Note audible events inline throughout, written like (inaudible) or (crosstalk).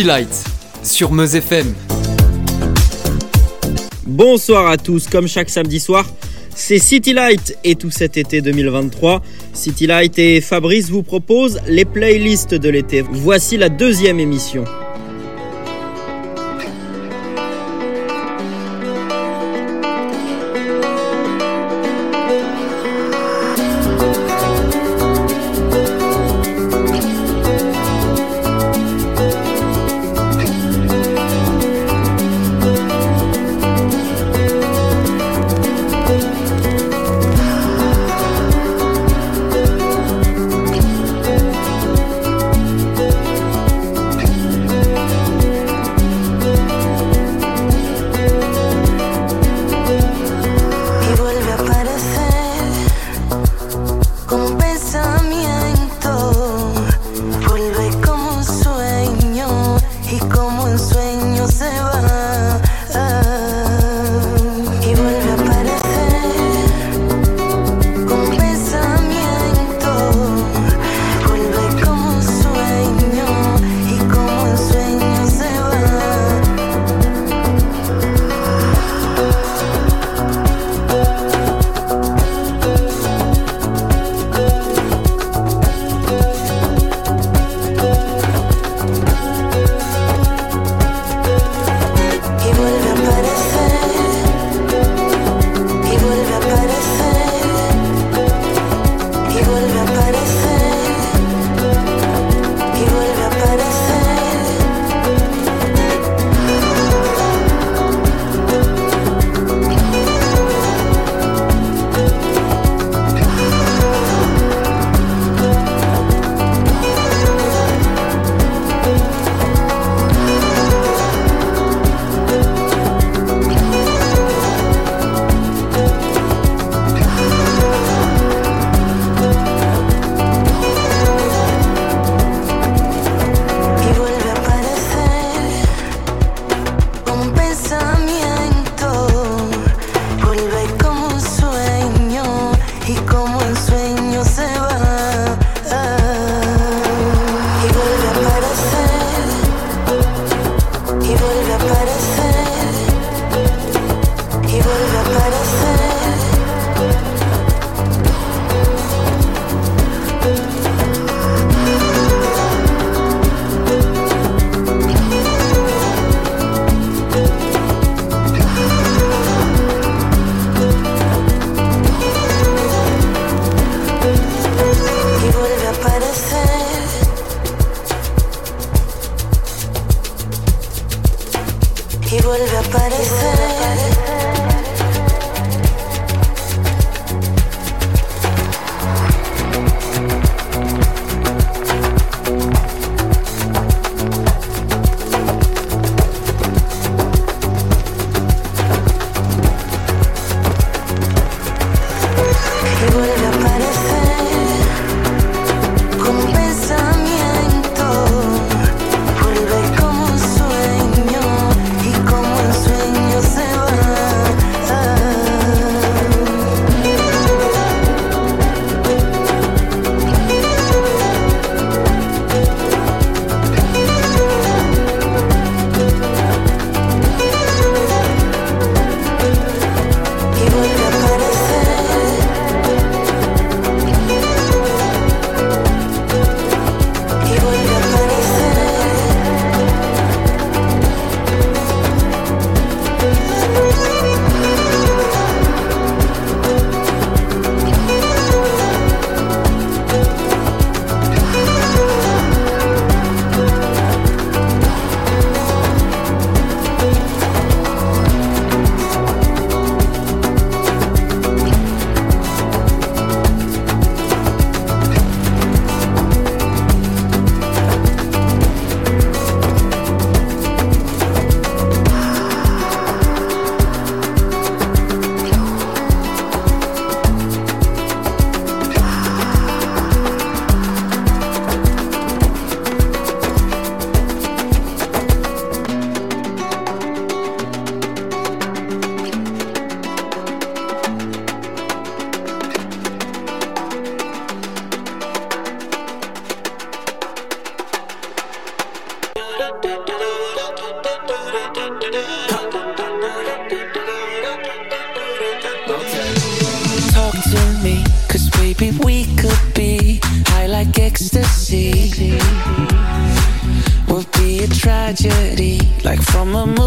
City Light sur Meuse FM. Bonsoir à tous, comme chaque samedi soir, c'est City Light et tout cet été 2023. City Light et Fabrice vous proposent les playlists de l'été. Voici la deuxième émission.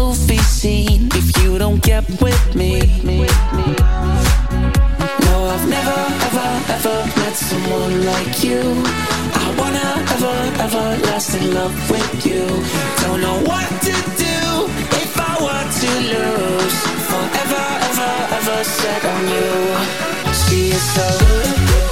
Movie scene, if you don't get with me. No, I've never, ever, ever met someone like you. I wanna ever, ever last in love with you. Don't know what to do if I were to lose. Forever, ever, ever set on you. She is so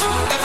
Move.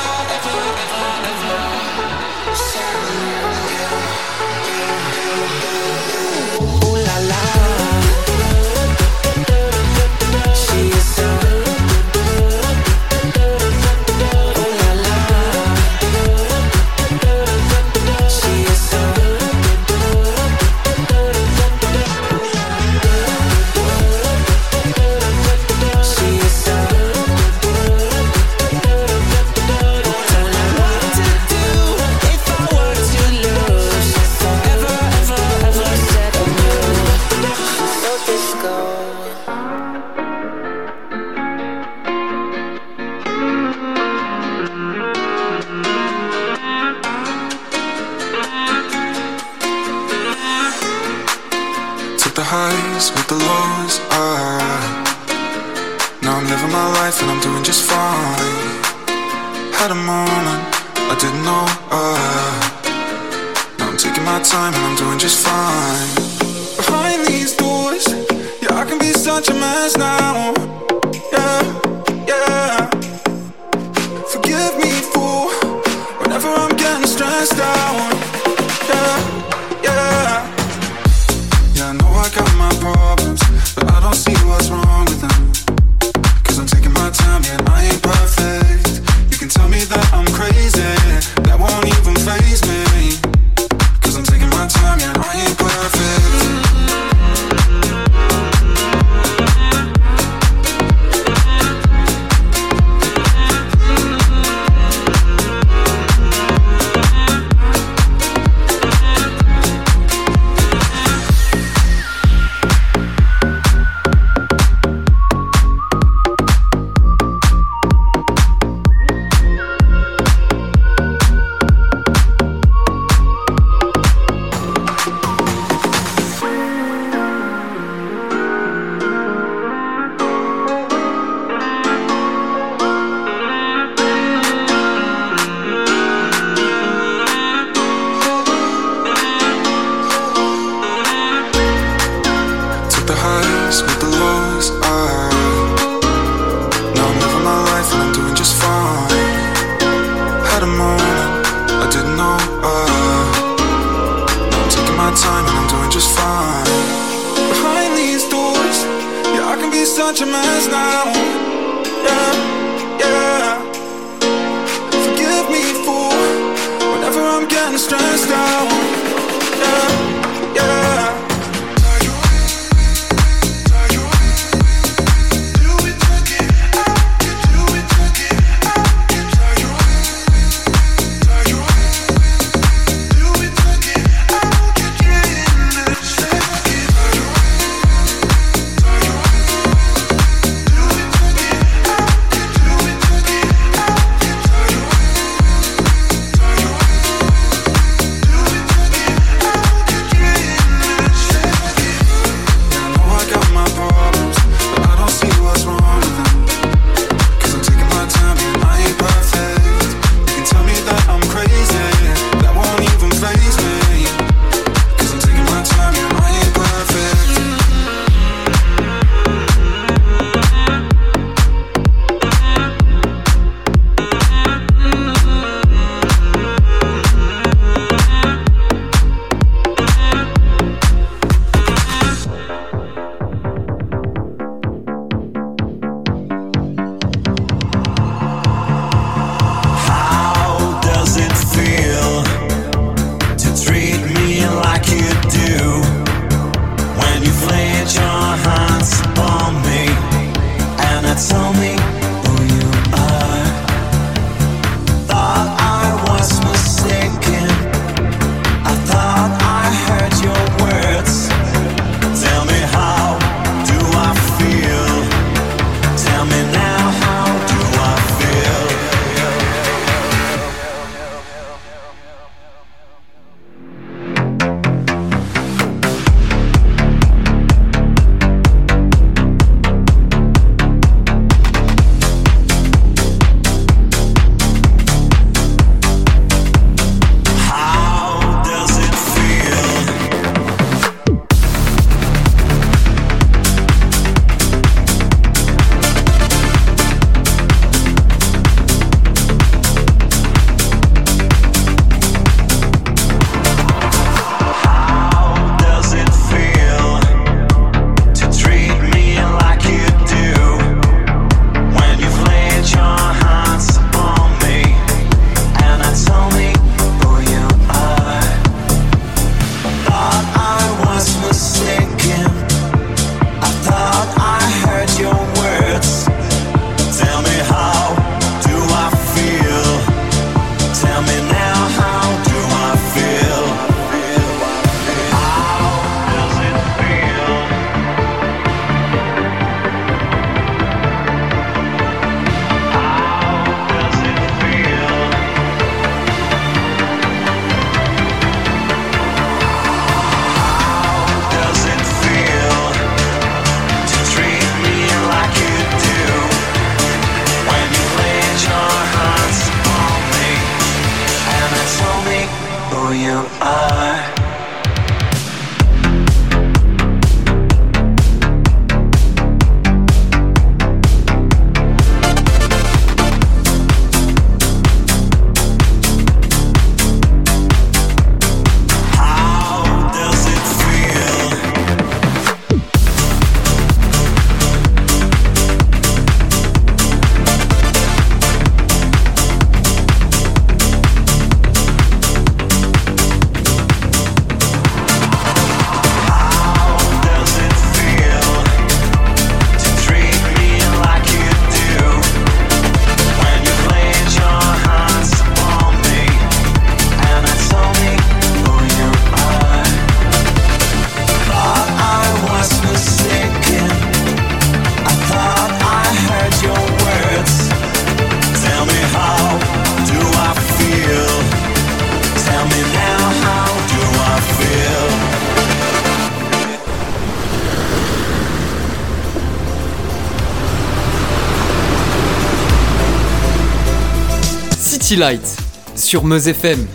Sur Meuse FM.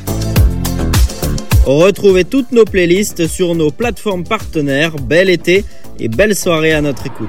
Retrouvez toutes nos playlists sur nos plateformes partenaires. Bel été et belle soirée à notre écoute.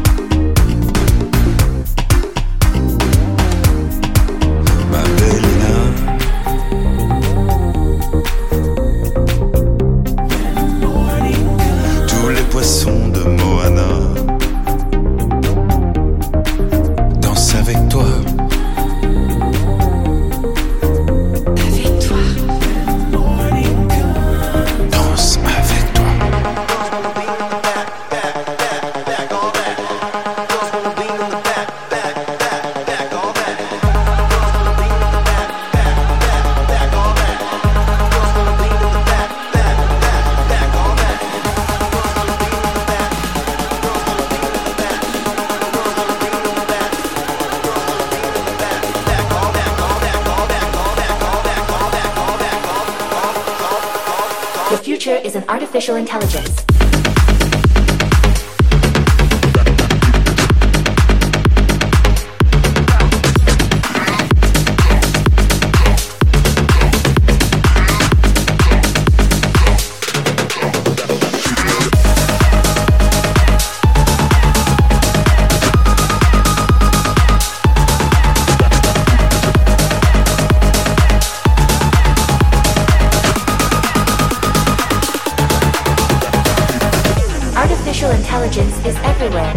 artificial intelligence is everywhere.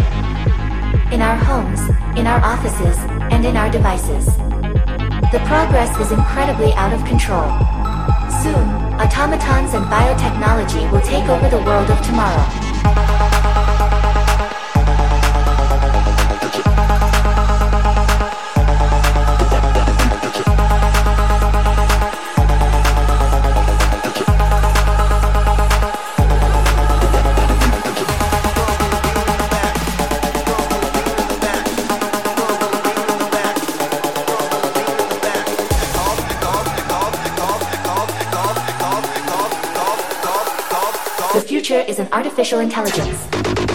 In our homes, in our offices, and in our devices. The progress is incredibly out of control. Soon, automatons and biotechnology will take over the world of tomorrow. Is an artificial intelligence.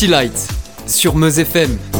City Light sur Meuse FM.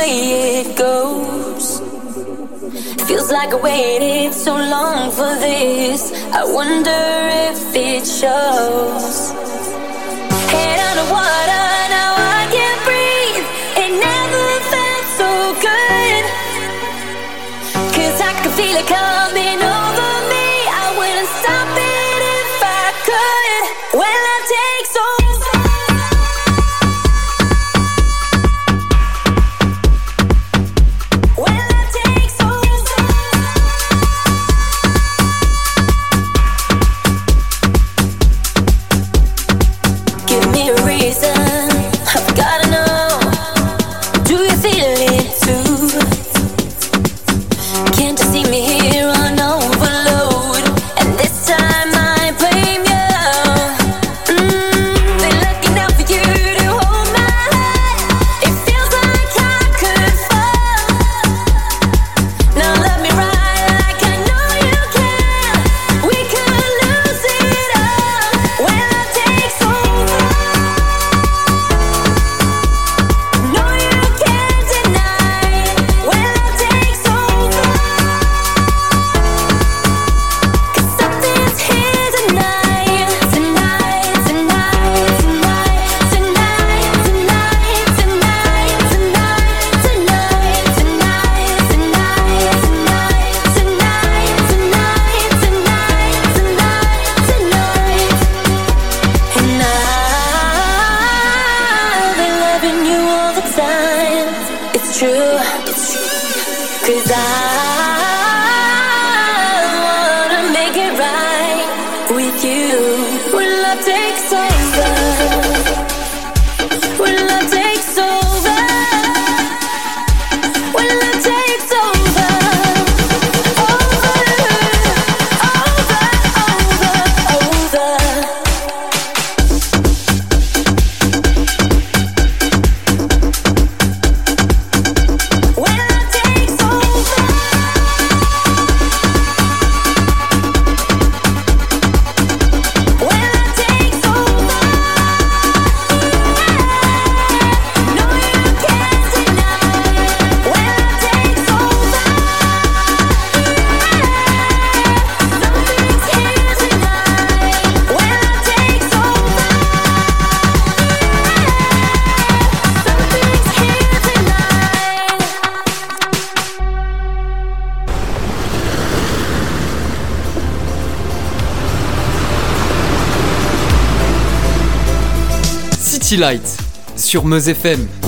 way it goes. Feels like I waited so long for this. I wonder if it shows. Head underwater. Sur Meuse FM.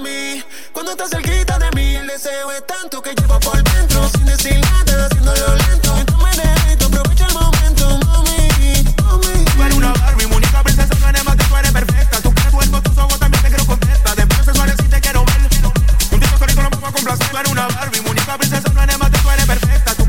mí. Cuando estás cerquita de mí, el deseo es tanto que llevo por dentro. Sin decir nada, haciéndolo lento. No me derrito, aprovecha el momento, mami. mami. Tú eres una Barbie, muñeca princesa, tú eres más que tú eres perfecta. Tú que duermo, tus ojos también te quiero contestar. Después sexuales sí te quiero ver. Contigo solito no puedo complacer. Tú eres una Barbie, muñeca princesa, tú eres más que tú eres perfecta.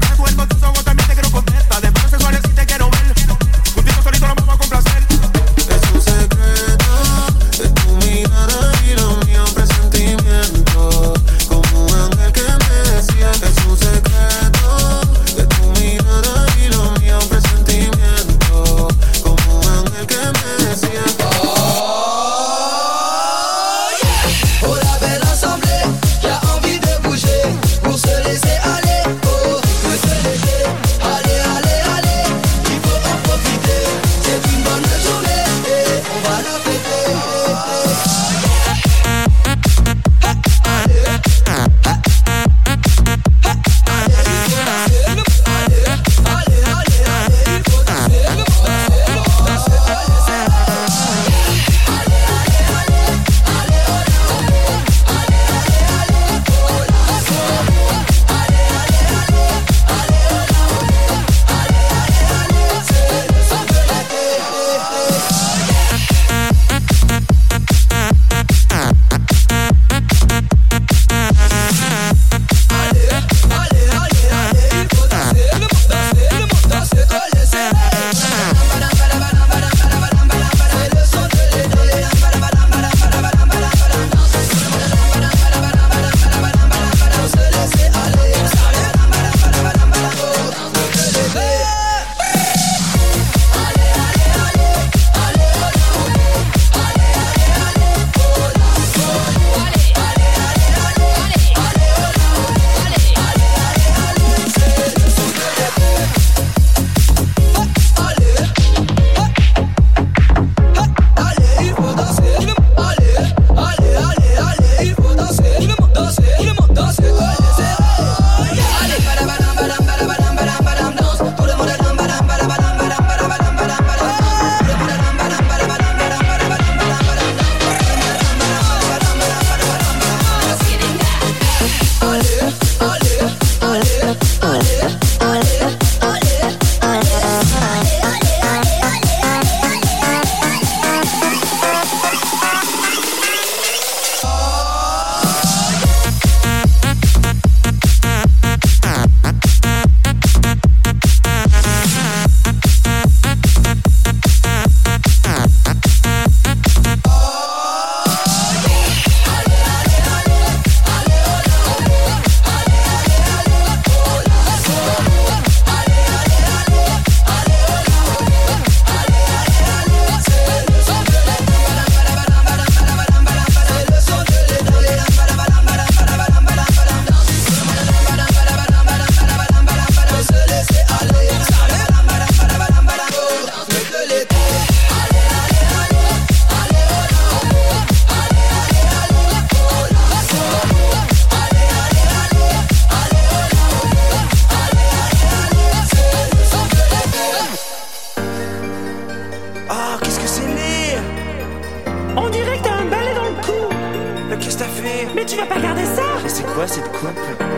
Mais tu vas pas garder ça Mais c'est quoi cette coupe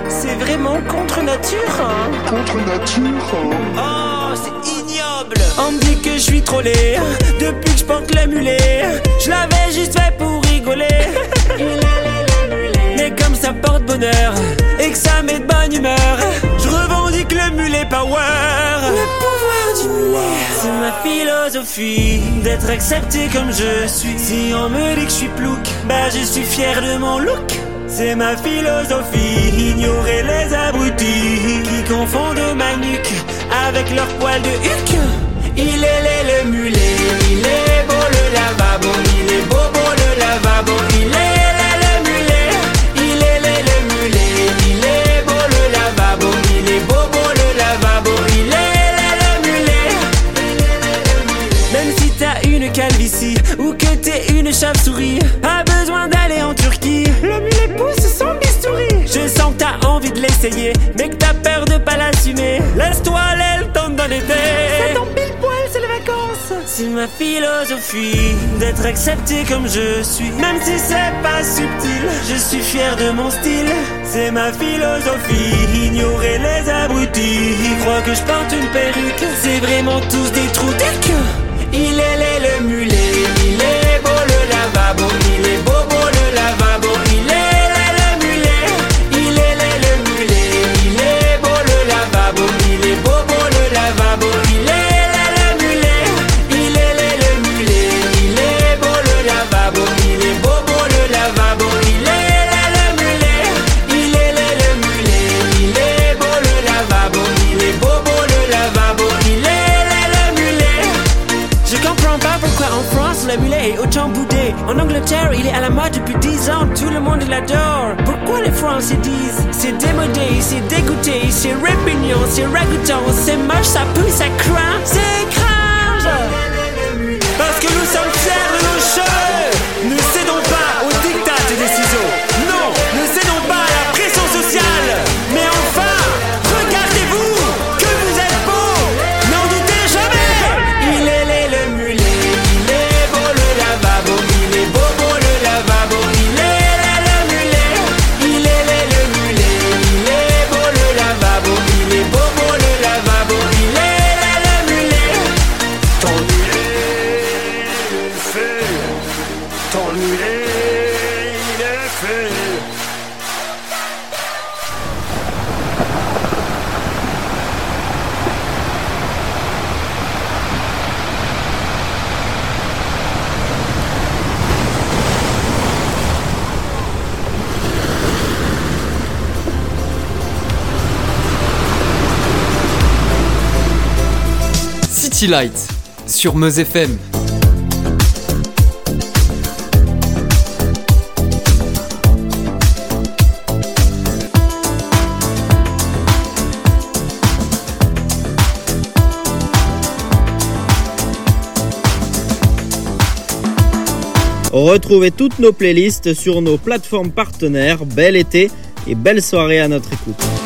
C'est vraiment contre nature, hein Oh, c'est ignoble On me dit que je suis trollé depuis que je porte le mulet. Je l'avais juste fait pour rigoler. (laughs) Mais comme ça porte bonheur et que ça met de bonne humeur, je revendique le mulet power. Le C'est ma philosophie d'être accepté comme je suis. Si on me dit que je suis plouc, bah je suis fier de mon look. C'est ma philosophie, ignorer les abrutis qui confondent ma nuque avec leur poil de huc. Il est le mulet, il est beau le lavabo, il est beau beau le lavabo, il est ou que t'es une chauve-souris, pas besoin d'aller en Turquie. Le mulet pousse son bistouri. Je sens que t'as envie de l'essayer, mais que t'as peur de pas l'assumer. Laisse-toi aller le temps d'en été. C'est ton pile poil, c'est les vacances. C'est ma philosophie d'être accepté comme je suis. Même si c'est pas subtil, je suis fier de mon style. C'est ma philosophie, ignorer les abrutis. Ils croient que je porte une perruque, c'est vraiment tous des trous d'éc. Il est le mulet, il est beau le lavabo, il est beau beau le lavabo, il est il est à la mode depuis 10 ans, tout le monde l'adore. Pourquoi les Français disent c'est démodé, c'est dégoûté, c'est répugnan, c'est ragoûtant, c'est moche, ça pue, ça craint, c'est cringe. Parce que nous sommes fiers de Sur Meuse FM. Retrouvez toutes nos playlists sur nos plateformes partenaires. Bel été et belle soirée à notre écoute.